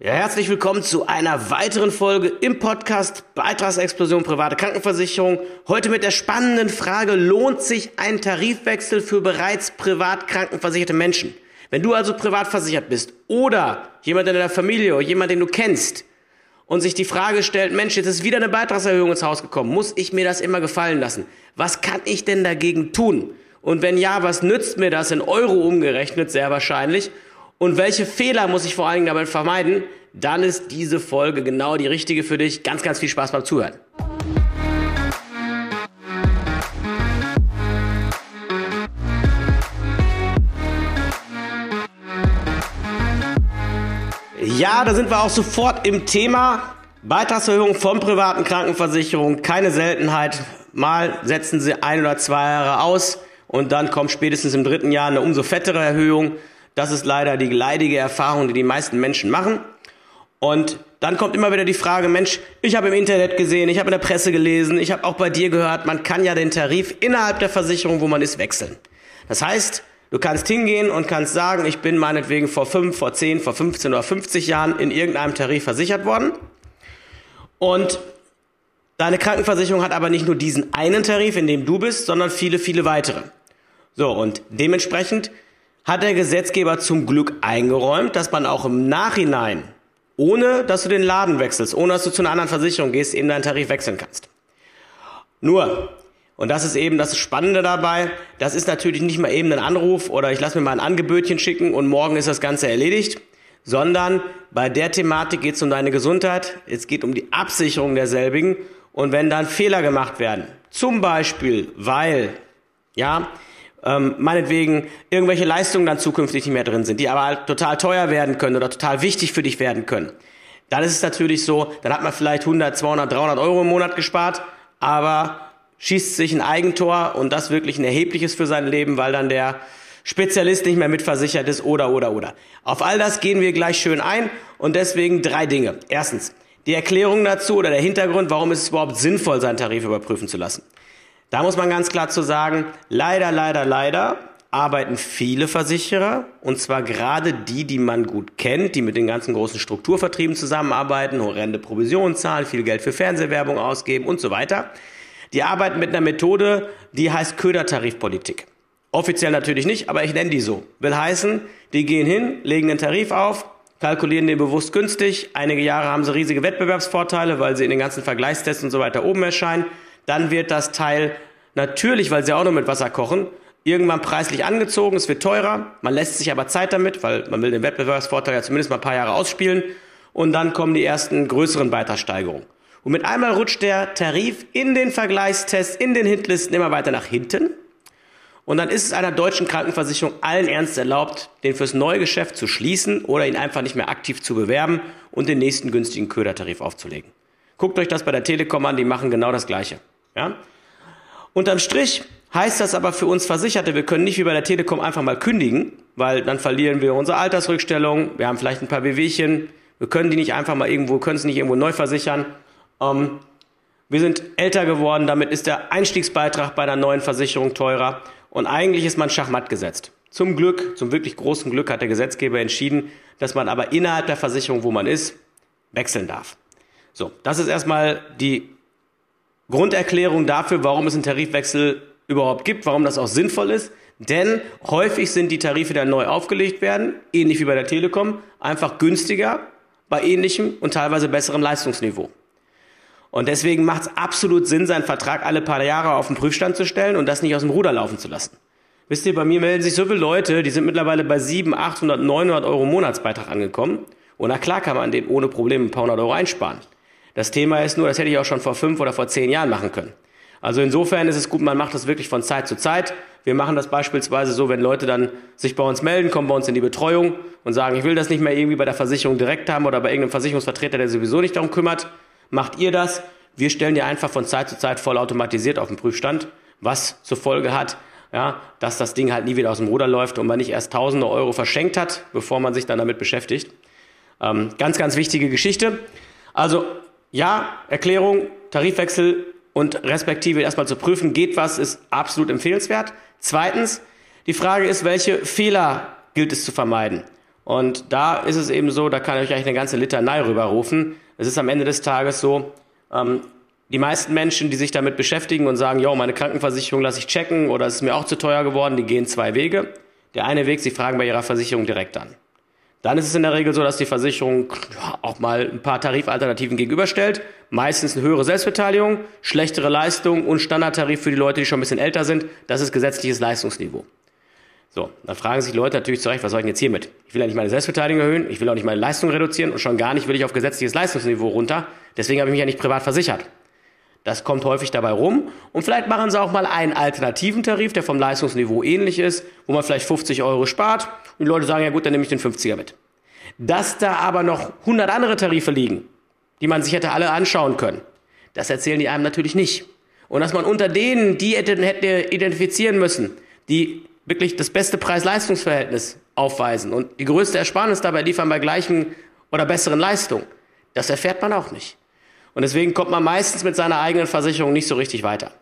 Ja, herzlich willkommen zu einer weiteren Folge im Podcast Beitragsexplosion private Krankenversicherung. Heute mit der spannenden Frage, lohnt sich ein Tarifwechsel für bereits privat krankenversicherte Menschen? Wenn du also privat versichert bist oder jemand in deiner Familie oder jemand, den du kennst und sich die Frage stellt, Mensch, jetzt ist wieder eine Beitragserhöhung ins Haus gekommen, muss ich mir das immer gefallen lassen? Was kann ich denn dagegen tun? Und wenn ja, was nützt mir das in Euro umgerechnet, sehr wahrscheinlich? Und welche Fehler muss ich vor allen Dingen damit vermeiden, dann ist diese Folge genau die richtige für dich. Ganz, ganz viel Spaß beim Zuhören. Ja, da sind wir auch sofort im Thema. Beitragserhöhung von privaten Krankenversicherungen, keine Seltenheit. Mal setzen sie ein oder zwei Jahre aus und dann kommt spätestens im dritten Jahr eine umso fettere Erhöhung. Das ist leider die leidige Erfahrung, die die meisten Menschen machen. Und dann kommt immer wieder die Frage, Mensch, ich habe im Internet gesehen, ich habe in der Presse gelesen, ich habe auch bei dir gehört, man kann ja den Tarif innerhalb der Versicherung, wo man ist, wechseln. Das heißt, du kannst hingehen und kannst sagen, ich bin meinetwegen vor 5, vor 10, vor 15 oder 50 Jahren in irgendeinem Tarif versichert worden. Und deine Krankenversicherung hat aber nicht nur diesen einen Tarif, in dem du bist, sondern viele, viele weitere. So, und dementsprechend hat der Gesetzgeber zum Glück eingeräumt, dass man auch im Nachhinein, ohne dass du den Laden wechselst, ohne dass du zu einer anderen Versicherung gehst, eben deinen Tarif wechseln kannst. Nur, und das ist eben das Spannende dabei, das ist natürlich nicht mal eben ein Anruf oder ich lasse mir mal ein Angebötchen schicken und morgen ist das Ganze erledigt, sondern bei der Thematik geht es um deine Gesundheit, es geht um die Absicherung derselbigen und wenn dann Fehler gemacht werden, zum Beispiel, weil, ja, ähm, meinetwegen irgendwelche Leistungen dann zukünftig nicht mehr drin sind, die aber halt total teuer werden können oder total wichtig für dich werden können. Dann ist es natürlich so, dann hat man vielleicht 100, 200, 300 Euro im Monat gespart, aber schießt sich ein Eigentor und das wirklich ein erhebliches für sein Leben, weil dann der Spezialist nicht mehr mitversichert ist oder oder oder. Auf all das gehen wir gleich schön ein und deswegen drei Dinge. Erstens, die Erklärung dazu oder der Hintergrund, warum ist es überhaupt sinnvoll, seinen Tarif überprüfen zu lassen. Da muss man ganz klar zu sagen, leider, leider, leider arbeiten viele Versicherer, und zwar gerade die, die man gut kennt, die mit den ganzen großen Strukturvertrieben zusammenarbeiten, horrende Provisionen zahlen, viel Geld für Fernsehwerbung ausgeben und so weiter. Die arbeiten mit einer Methode, die heißt Ködertarifpolitik. Offiziell natürlich nicht, aber ich nenne die so. Will heißen, die gehen hin, legen den Tarif auf, kalkulieren den bewusst günstig. Einige Jahre haben sie riesige Wettbewerbsvorteile, weil sie in den ganzen Vergleichstests und so weiter oben erscheinen dann wird das Teil natürlich, weil sie auch noch mit Wasser kochen, irgendwann preislich angezogen, es wird teurer, man lässt sich aber Zeit damit, weil man will den Wettbewerbsvorteil ja zumindest mal ein paar Jahre ausspielen und dann kommen die ersten größeren Beitragssteigerungen. Und mit einmal rutscht der Tarif in den Vergleichstests, in den Hitlisten immer weiter nach hinten. Und dann ist es einer deutschen Krankenversicherung allen Ernst erlaubt, den fürs neue Geschäft zu schließen oder ihn einfach nicht mehr aktiv zu bewerben und den nächsten günstigen Ködertarif aufzulegen. Guckt euch das bei der Telekom an, die machen genau das Gleiche. Ja? Unterm Strich heißt das aber für uns Versicherte, wir können nicht wie bei der Telekom einfach mal kündigen, weil dann verlieren wir unsere Altersrückstellung, wir haben vielleicht ein paar Wehwehchen, wir können die nicht einfach mal irgendwo, können es nicht irgendwo neu versichern. Ähm, wir sind älter geworden, damit ist der Einstiegsbeitrag bei einer neuen Versicherung teurer und eigentlich ist man schachmatt gesetzt. Zum Glück, zum wirklich großen Glück hat der Gesetzgeber entschieden, dass man aber innerhalb der Versicherung, wo man ist, wechseln darf. So, das ist erstmal die Grunderklärung dafür, warum es einen Tarifwechsel überhaupt gibt, warum das auch sinnvoll ist. Denn häufig sind die Tarife, die dann neu aufgelegt werden, ähnlich wie bei der Telekom, einfach günstiger bei ähnlichem und teilweise besserem Leistungsniveau. Und deswegen macht es absolut Sinn, seinen Vertrag alle paar Jahre auf den Prüfstand zu stellen und das nicht aus dem Ruder laufen zu lassen. Wisst ihr, bei mir melden sich so viele Leute, die sind mittlerweile bei 700, 800, 900 Euro Monatsbeitrag angekommen. Und na klar kann man den ohne Probleme ein paar hundert Euro einsparen. Das Thema ist nur, das hätte ich auch schon vor fünf oder vor zehn Jahren machen können. Also insofern ist es gut, man macht das wirklich von Zeit zu Zeit. Wir machen das beispielsweise so, wenn Leute dann sich bei uns melden, kommen bei uns in die Betreuung und sagen, ich will das nicht mehr irgendwie bei der Versicherung direkt haben oder bei irgendeinem Versicherungsvertreter, der sowieso nicht darum kümmert. Macht ihr das? Wir stellen dir einfach von Zeit zu Zeit vollautomatisiert auf den Prüfstand, was zur Folge hat, ja, dass das Ding halt nie wieder aus dem Ruder läuft und man nicht erst tausende Euro verschenkt hat, bevor man sich dann damit beschäftigt. Ähm, ganz, ganz wichtige Geschichte. Also ja, Erklärung, Tarifwechsel und respektive erstmal zu prüfen, geht was, ist absolut empfehlenswert. Zweitens, die Frage ist, welche Fehler gilt es zu vermeiden? Und da ist es eben so, da kann ich euch eigentlich eine ganze Litanei rüberrufen. Es ist am Ende des Tages so, ähm, die meisten Menschen, die sich damit beschäftigen und sagen, jo, meine Krankenversicherung lasse ich checken oder es ist mir auch zu teuer geworden, die gehen zwei Wege. Der eine Weg, sie fragen bei ihrer Versicherung direkt an. Dann ist es in der Regel so, dass die Versicherung auch mal ein paar Tarifalternativen gegenüberstellt. Meistens eine höhere Selbstbeteiligung, schlechtere Leistung und Standardtarif für die Leute, die schon ein bisschen älter sind. Das ist gesetzliches Leistungsniveau. So, dann fragen sich Leute natürlich zurecht, was soll ich denn jetzt hiermit? Ich will ja nicht meine Selbstbeteiligung erhöhen, ich will auch nicht meine Leistung reduzieren und schon gar nicht will ich auf gesetzliches Leistungsniveau runter. Deswegen habe ich mich ja nicht privat versichert. Das kommt häufig dabei rum. Und vielleicht machen sie auch mal einen alternativen Tarif, der vom Leistungsniveau ähnlich ist, wo man vielleicht 50 Euro spart. Und die Leute sagen, ja gut, dann nehme ich den 50er mit. Dass da aber noch 100 andere Tarife liegen, die man sich hätte alle anschauen können, das erzählen die einem natürlich nicht. Und dass man unter denen die hätte identifizieren müssen, die wirklich das beste Preis-Leistungs-Verhältnis aufweisen und die größte Ersparnis dabei liefern bei gleichen oder besseren Leistungen. Das erfährt man auch nicht. Und deswegen kommt man meistens mit seiner eigenen Versicherung nicht so richtig weiter.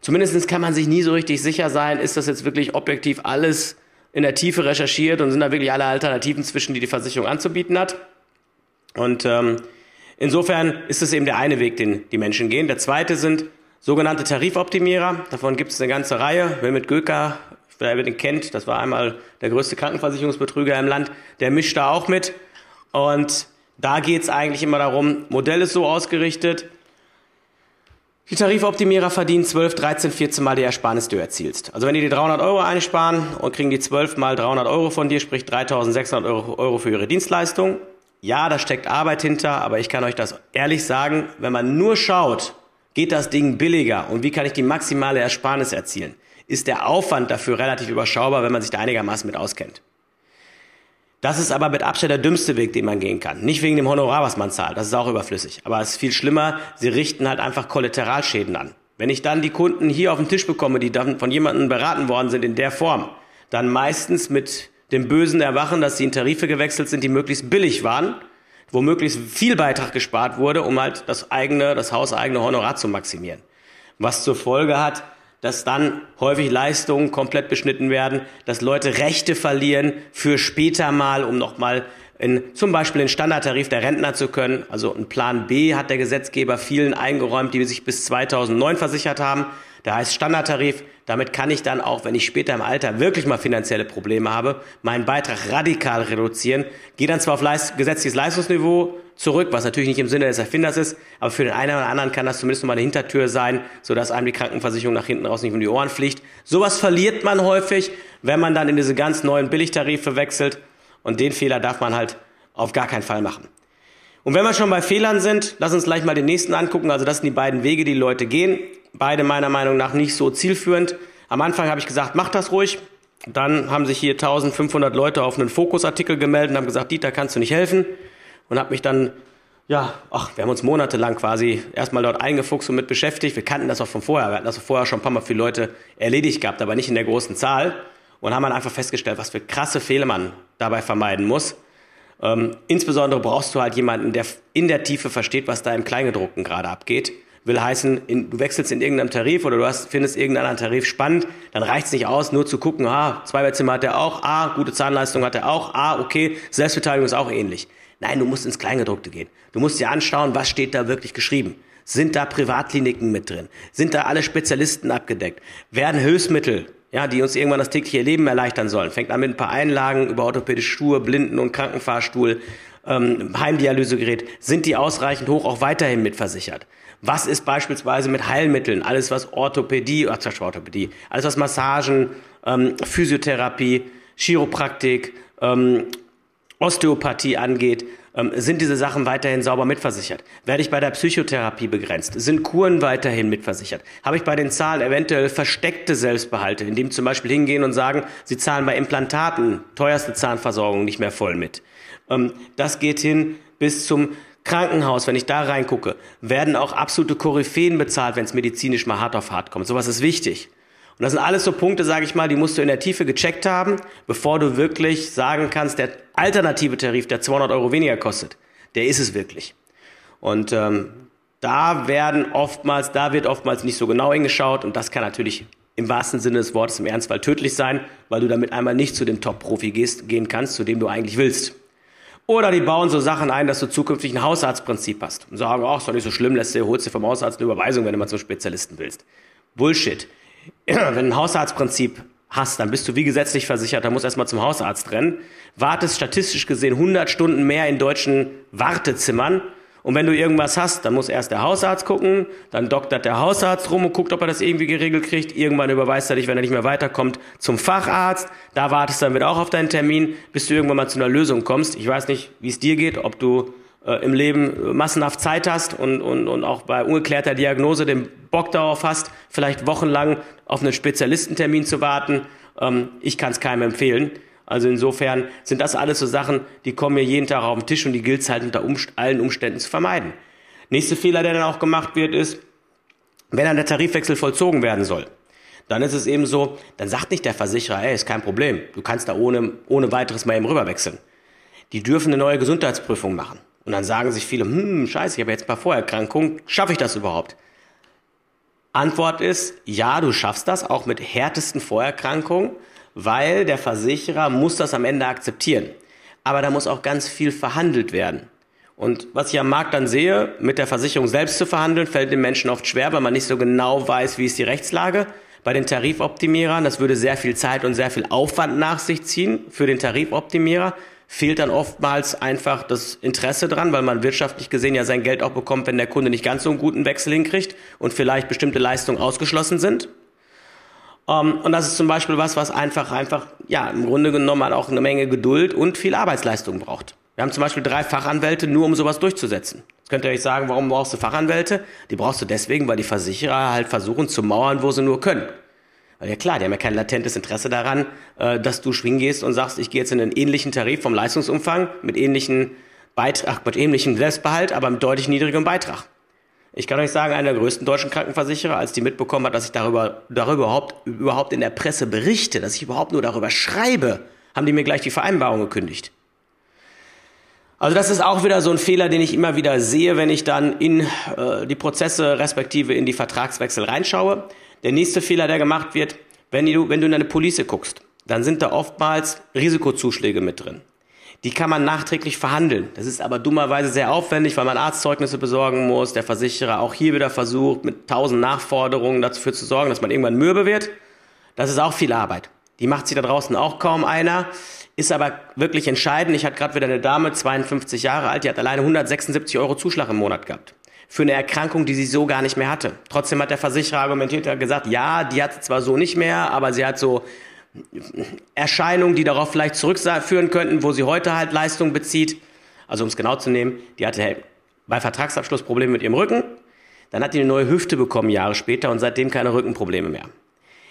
Zumindest kann man sich nie so richtig sicher sein, ist das jetzt wirklich objektiv alles in der Tiefe recherchiert und sind da wirklich alle Alternativen zwischen, die die Versicherung anzubieten hat. Und ähm, insofern ist es eben der eine Weg, den die Menschen gehen. Der zweite sind sogenannte Tarifoptimierer. Davon gibt es eine ganze Reihe. Wer mit Göker wer den kennt, das war einmal der größte Krankenversicherungsbetrüger im Land, der mischt da auch mit. Und da geht es eigentlich immer darum, Modell ist so ausgerichtet, die Tarifoptimierer verdienen 12, 13, 14 Mal die Ersparnis, die du erzielst. Also wenn die dir 300 Euro einsparen und kriegen die 12 mal 300 Euro von dir, sprich 3600 Euro, Euro für ihre Dienstleistung. Ja, da steckt Arbeit hinter, aber ich kann euch das ehrlich sagen, wenn man nur schaut, geht das Ding billiger und wie kann ich die maximale Ersparnis erzielen, ist der Aufwand dafür relativ überschaubar, wenn man sich da einigermaßen mit auskennt. Das ist aber mit Abstand der dümmste Weg, den man gehen kann. Nicht wegen dem Honorar, was man zahlt, das ist auch überflüssig. Aber es ist viel schlimmer, sie richten halt einfach Kollateralschäden an. Wenn ich dann die Kunden hier auf den Tisch bekomme, die dann von jemandem beraten worden sind in der Form, dann meistens mit dem bösen Erwachen, dass sie in Tarife gewechselt sind, die möglichst billig waren, wo möglichst viel Beitrag gespart wurde, um halt das eigene, das hauseigene Honorar zu maximieren. Was zur Folge hat, dass dann häufig Leistungen komplett beschnitten werden, dass Leute Rechte verlieren für später mal, um nochmal in, zum Beispiel den Standardtarif der Rentner zu können. Also ein Plan B hat der Gesetzgeber vielen eingeräumt, die sich bis 2009 versichert haben. Der heißt Standardtarif. Damit kann ich dann auch, wenn ich später im Alter wirklich mal finanzielle Probleme habe, meinen Beitrag radikal reduzieren. Gehe dann zwar auf Leist gesetzliches Leistungsniveau zurück, was natürlich nicht im Sinne des Erfinders ist, aber für den einen oder anderen kann das zumindest noch mal eine Hintertür sein, sodass einem die Krankenversicherung nach hinten raus nicht um die Ohren fliegt. Sowas verliert man häufig, wenn man dann in diese ganz neuen Billigtarife wechselt. Und den Fehler darf man halt auf gar keinen Fall machen. Und wenn wir schon bei Fehlern sind, lass uns gleich mal den nächsten angucken. Also das sind die beiden Wege, die, die Leute gehen. Beide meiner Meinung nach nicht so zielführend. Am Anfang habe ich gesagt, mach das ruhig. Dann haben sich hier 1500 Leute auf einen Fokusartikel gemeldet und haben gesagt, Dieter, kannst du nicht helfen? Und habe mich dann, ja, ach, wir haben uns monatelang quasi erstmal dort eingefuchst und mit beschäftigt. Wir kannten das auch von vorher. Wir hatten das vorher schon ein paar Mal für Leute erledigt gehabt, aber nicht in der großen Zahl. Und haben dann einfach festgestellt, was für krasse Fehler man dabei vermeiden muss. Ähm, insbesondere brauchst du halt jemanden, der in der Tiefe versteht, was da im Kleingedruckten gerade abgeht. Will heißen, in, du wechselst in irgendeinem Tarif oder du hast, findest irgendeinen Tarif spannend, dann reicht es nicht aus, nur zu gucken, ah, Zweibettzimmer hat er auch, ah, gute Zahnleistung hat er auch, ah, okay, Selbstbeteiligung ist auch ähnlich. Nein, du musst ins Kleingedruckte gehen. Du musst dir anschauen, was steht da wirklich geschrieben. Sind da Privatkliniken mit drin? Sind da alle Spezialisten abgedeckt? Werden Hilfsmittel, ja, die uns irgendwann das tägliche Leben erleichtern sollen? Fängt an mit ein paar Einlagen über orthopädische Stuhl, Blinden- und Krankenfahrstuhl, ähm, Heimdialysegerät. Sind die ausreichend hoch auch weiterhin mitversichert? Was ist beispielsweise mit Heilmitteln? Alles was Orthopädie, ach, Orthopädie, alles was Massagen, ähm, Physiotherapie, Chiropraktik, ähm, Osteopathie angeht, ähm, sind diese Sachen weiterhin sauber mitversichert? Werde ich bei der Psychotherapie begrenzt? Sind Kuren weiterhin mitversichert? Habe ich bei den Zahlen eventuell versteckte Selbstbehalte, indem zum Beispiel hingehen und sagen, Sie zahlen bei Implantaten, teuerste Zahnversorgung nicht mehr voll mit? Ähm, das geht hin bis zum Krankenhaus, wenn ich da reingucke, werden auch absolute Koryphäen bezahlt, wenn es medizinisch mal hart auf hart kommt. Sowas ist wichtig. Und das sind alles so Punkte, sage ich mal, die musst du in der Tiefe gecheckt haben, bevor du wirklich sagen kannst, der alternative Tarif, der 200 Euro weniger kostet, der ist es wirklich. Und ähm, da werden oftmals, da wird oftmals nicht so genau hingeschaut und das kann natürlich im wahrsten Sinne des Wortes im Ernstfall tödlich sein, weil du damit einmal nicht zu dem Top-Profi gehen kannst, zu dem du eigentlich willst. Oder die bauen so Sachen ein, dass du zukünftig ein Hausarztprinzip hast und sagen, ach, ist doch nicht so schlimm, lässt du, holst dir vom Hausarzt eine Überweisung, wenn du mal zum Spezialisten willst. Bullshit. Wenn du ein Hausarztprinzip hast, dann bist du wie gesetzlich versichert, dann musst du erstmal zum Hausarzt rennen, wartest statistisch gesehen 100 Stunden mehr in deutschen Wartezimmern und wenn du irgendwas hast, dann muss erst der Hausarzt gucken, dann doktert der Hausarzt rum und guckt, ob er das irgendwie geregelt kriegt. Irgendwann überweist er dich, wenn er nicht mehr weiterkommt, zum Facharzt. Da wartest du dann wieder auch auf deinen Termin, bis du irgendwann mal zu einer Lösung kommst. Ich weiß nicht, wie es dir geht, ob du äh, im Leben massenhaft Zeit hast und, und, und auch bei ungeklärter Diagnose den Bock darauf hast, vielleicht wochenlang auf einen Spezialistentermin zu warten. Ähm, ich kann es keinem empfehlen. Also insofern sind das alles so Sachen, die kommen mir jeden Tag auf den Tisch und die gilt es halt unter Umst allen Umständen zu vermeiden. Nächster Fehler, der dann auch gemacht wird, ist, wenn dann der Tarifwechsel vollzogen werden soll, dann ist es eben so, dann sagt nicht der Versicherer, ey, ist kein Problem, du kannst da ohne, ohne weiteres mal eben rüberwechseln. Die dürfen eine neue Gesundheitsprüfung machen. Und dann sagen sich viele, hm, scheiße, ich habe jetzt ein paar Vorerkrankungen, schaffe ich das überhaupt? Antwort ist, ja, du schaffst das, auch mit härtesten Vorerkrankungen weil der Versicherer muss das am Ende akzeptieren. Aber da muss auch ganz viel verhandelt werden. Und was ich am Markt dann sehe, mit der Versicherung selbst zu verhandeln, fällt den Menschen oft schwer, weil man nicht so genau weiß, wie ist die Rechtslage. Bei den Tarifoptimierern, das würde sehr viel Zeit und sehr viel Aufwand nach sich ziehen für den Tarifoptimierer, fehlt dann oftmals einfach das Interesse dran, weil man wirtschaftlich gesehen ja sein Geld auch bekommt, wenn der Kunde nicht ganz so einen guten Wechsel hinkriegt und vielleicht bestimmte Leistungen ausgeschlossen sind. Um, ähm, und das ist zum Beispiel was, was einfach, einfach, ja, im Grunde genommen halt auch eine Menge Geduld und viel Arbeitsleistung braucht. Wir haben zum Beispiel drei Fachanwälte nur, um sowas durchzusetzen. Jetzt könnt ihr euch sagen, warum brauchst du Fachanwälte? Die brauchst du deswegen, weil die Versicherer halt versuchen zu mauern, wo sie nur können. Ja klar, die haben ja kein latentes Interesse daran, äh, dass du schwingen gehst und sagst, ich gehe jetzt in einen ähnlichen Tarif vom Leistungsumfang mit ähnlichen Beitrag, mit ähnlichem Selbstbehalt, aber mit deutlich niedrigem Beitrag. Ich kann euch sagen, einer der größten deutschen Krankenversicherer, als die mitbekommen hat, dass ich darüber, darüber überhaupt, überhaupt in der Presse berichte, dass ich überhaupt nur darüber schreibe, haben die mir gleich die Vereinbarung gekündigt. Also das ist auch wieder so ein Fehler, den ich immer wieder sehe, wenn ich dann in äh, die Prozesse respektive in die Vertragswechsel reinschaue. Der nächste Fehler, der gemacht wird, wenn du, wenn du in eine Police guckst, dann sind da oftmals Risikozuschläge mit drin. Die kann man nachträglich verhandeln. Das ist aber dummerweise sehr aufwendig, weil man Arztzeugnisse besorgen muss. Der Versicherer auch hier wieder versucht, mit tausend Nachforderungen dafür zu sorgen, dass man irgendwann mürbe wird. Das ist auch viel Arbeit. Die macht sich da draußen auch kaum einer. Ist aber wirklich entscheidend. Ich hatte gerade wieder eine Dame, 52 Jahre alt, die hat alleine 176 Euro Zuschlag im Monat gehabt. Für eine Erkrankung, die sie so gar nicht mehr hatte. Trotzdem hat der Versicherer argumentiert, er gesagt, ja, die hat sie zwar so nicht mehr, aber sie hat so Erscheinungen, die darauf vielleicht zurückführen könnten, wo sie heute halt Leistung bezieht. Also um es genau zu nehmen, die hatte bei Vertragsabschluss Probleme mit ihrem Rücken. Dann hat die eine neue Hüfte bekommen Jahre später und seitdem keine Rückenprobleme mehr.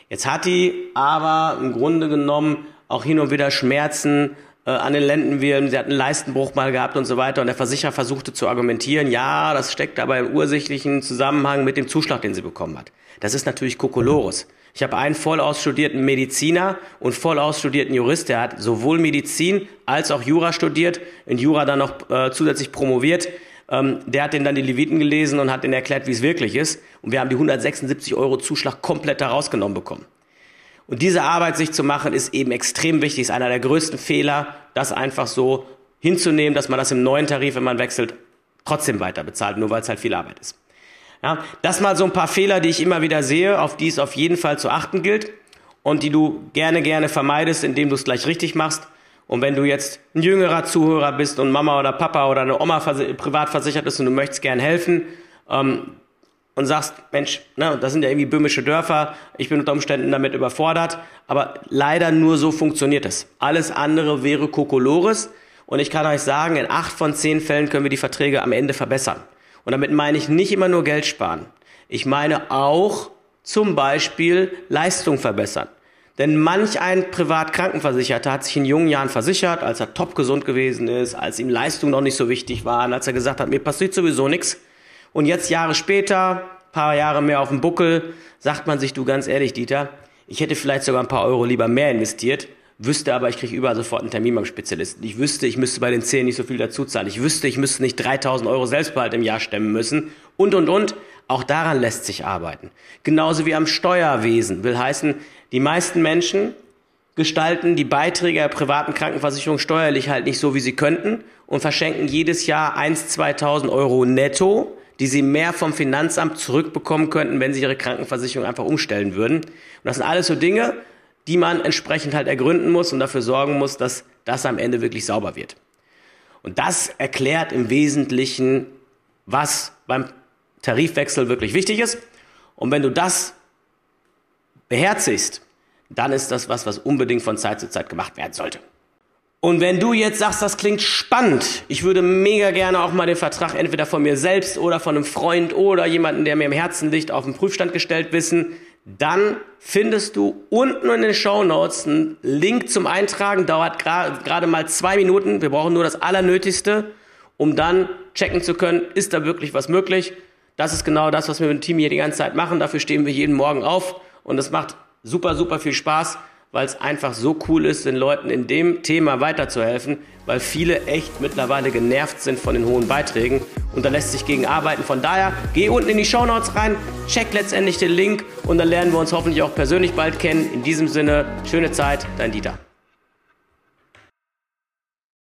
Jetzt hat die aber im Grunde genommen auch hin und wieder Schmerzen an den Lendenwirbeln. Sie hat einen Leistenbruch mal gehabt und so weiter. Und der Versicherer versuchte zu argumentieren, ja, das steckt aber im ursächlichen Zusammenhang mit dem Zuschlag, den sie bekommen hat. Das ist natürlich Kokolores. Ich habe einen voll ausstudierten Mediziner und voll ausstudierten Jurist, der hat sowohl Medizin als auch Jura studiert, in Jura dann noch äh, zusätzlich promoviert. Ähm, der hat den dann die Leviten gelesen und hat den erklärt, wie es wirklich ist. Und wir haben die 176 Euro Zuschlag komplett da rausgenommen bekommen. Und diese Arbeit sich zu machen, ist eben extrem wichtig, ist einer der größten Fehler, das einfach so hinzunehmen, dass man das im neuen Tarif, wenn man wechselt, trotzdem weiter bezahlt, nur weil es halt viel Arbeit ist. Ja, das mal so ein paar Fehler, die ich immer wieder sehe, auf die es auf jeden Fall zu achten gilt und die du gerne, gerne vermeidest, indem du es gleich richtig machst. Und wenn du jetzt ein jüngerer Zuhörer bist und Mama oder Papa oder eine Oma privat versichert ist und du möchtest gern helfen ähm, und sagst, Mensch, ne, das sind ja irgendwie böhmische Dörfer, ich bin unter Umständen damit überfordert, aber leider nur so funktioniert es. Alles andere wäre Kokolores und ich kann euch sagen, in acht von zehn Fällen können wir die Verträge am Ende verbessern. Und damit meine ich nicht immer nur Geld sparen. Ich meine auch zum Beispiel Leistung verbessern. Denn manch ein Privatkrankenversicherter hat sich in jungen Jahren versichert, als er top gesund gewesen ist, als ihm Leistungen noch nicht so wichtig waren, als er gesagt hat, mir passiert sowieso nichts. Und jetzt Jahre später, paar Jahre mehr auf dem Buckel, sagt man sich, du ganz ehrlich, Dieter, ich hätte vielleicht sogar ein paar Euro lieber mehr investiert, wüsste aber, ich kriege überall sofort einen Termin beim Spezialisten. Ich wüsste, ich müsste bei den Zähnen nicht so viel dazu zahlen. Ich wüsste, ich müsste nicht 3000 Euro Selbstbehalt im Jahr stemmen müssen und, und, und. Auch daran lässt sich arbeiten. Genauso wie am Steuerwesen. Will heißen, die meisten Menschen gestalten die Beiträge der privaten Krankenversicherung steuerlich halt nicht so, wie sie könnten und verschenken jedes Jahr 1.000, 2.000 Euro netto, die sie mehr vom Finanzamt zurückbekommen könnten, wenn sie ihre Krankenversicherung einfach umstellen würden. Und das sind alles so Dinge, die man entsprechend halt ergründen muss und dafür sorgen muss, dass das am Ende wirklich sauber wird. Und das erklärt im Wesentlichen, was beim Tarifwechsel wirklich wichtig ist. Und wenn du das beherzigst, dann ist das was, was unbedingt von Zeit zu Zeit gemacht werden sollte. Und wenn du jetzt sagst, das klingt spannend, ich würde mega gerne auch mal den Vertrag entweder von mir selbst oder von einem Freund oder jemanden, der mir im Herzen liegt, auf den Prüfstand gestellt wissen, dann findest du unten in den Show Notes einen Link zum Eintragen, dauert gerade mal zwei Minuten. Wir brauchen nur das Allernötigste, um dann checken zu können, ist da wirklich was möglich. Das ist genau das, was wir mit dem Team hier die ganze Zeit machen. Dafür stehen wir jeden Morgen auf und es macht super, super viel Spaß, weil es einfach so cool ist, den Leuten in dem Thema weiterzuhelfen, weil viele echt mittlerweile genervt sind von den hohen Beiträgen und da lässt sich gegen arbeiten. Von daher, geh unten in die Show Notes rein, check letztendlich den Link und dann lernen wir uns hoffentlich auch persönlich bald kennen. In diesem Sinne, schöne Zeit, dein Dieter.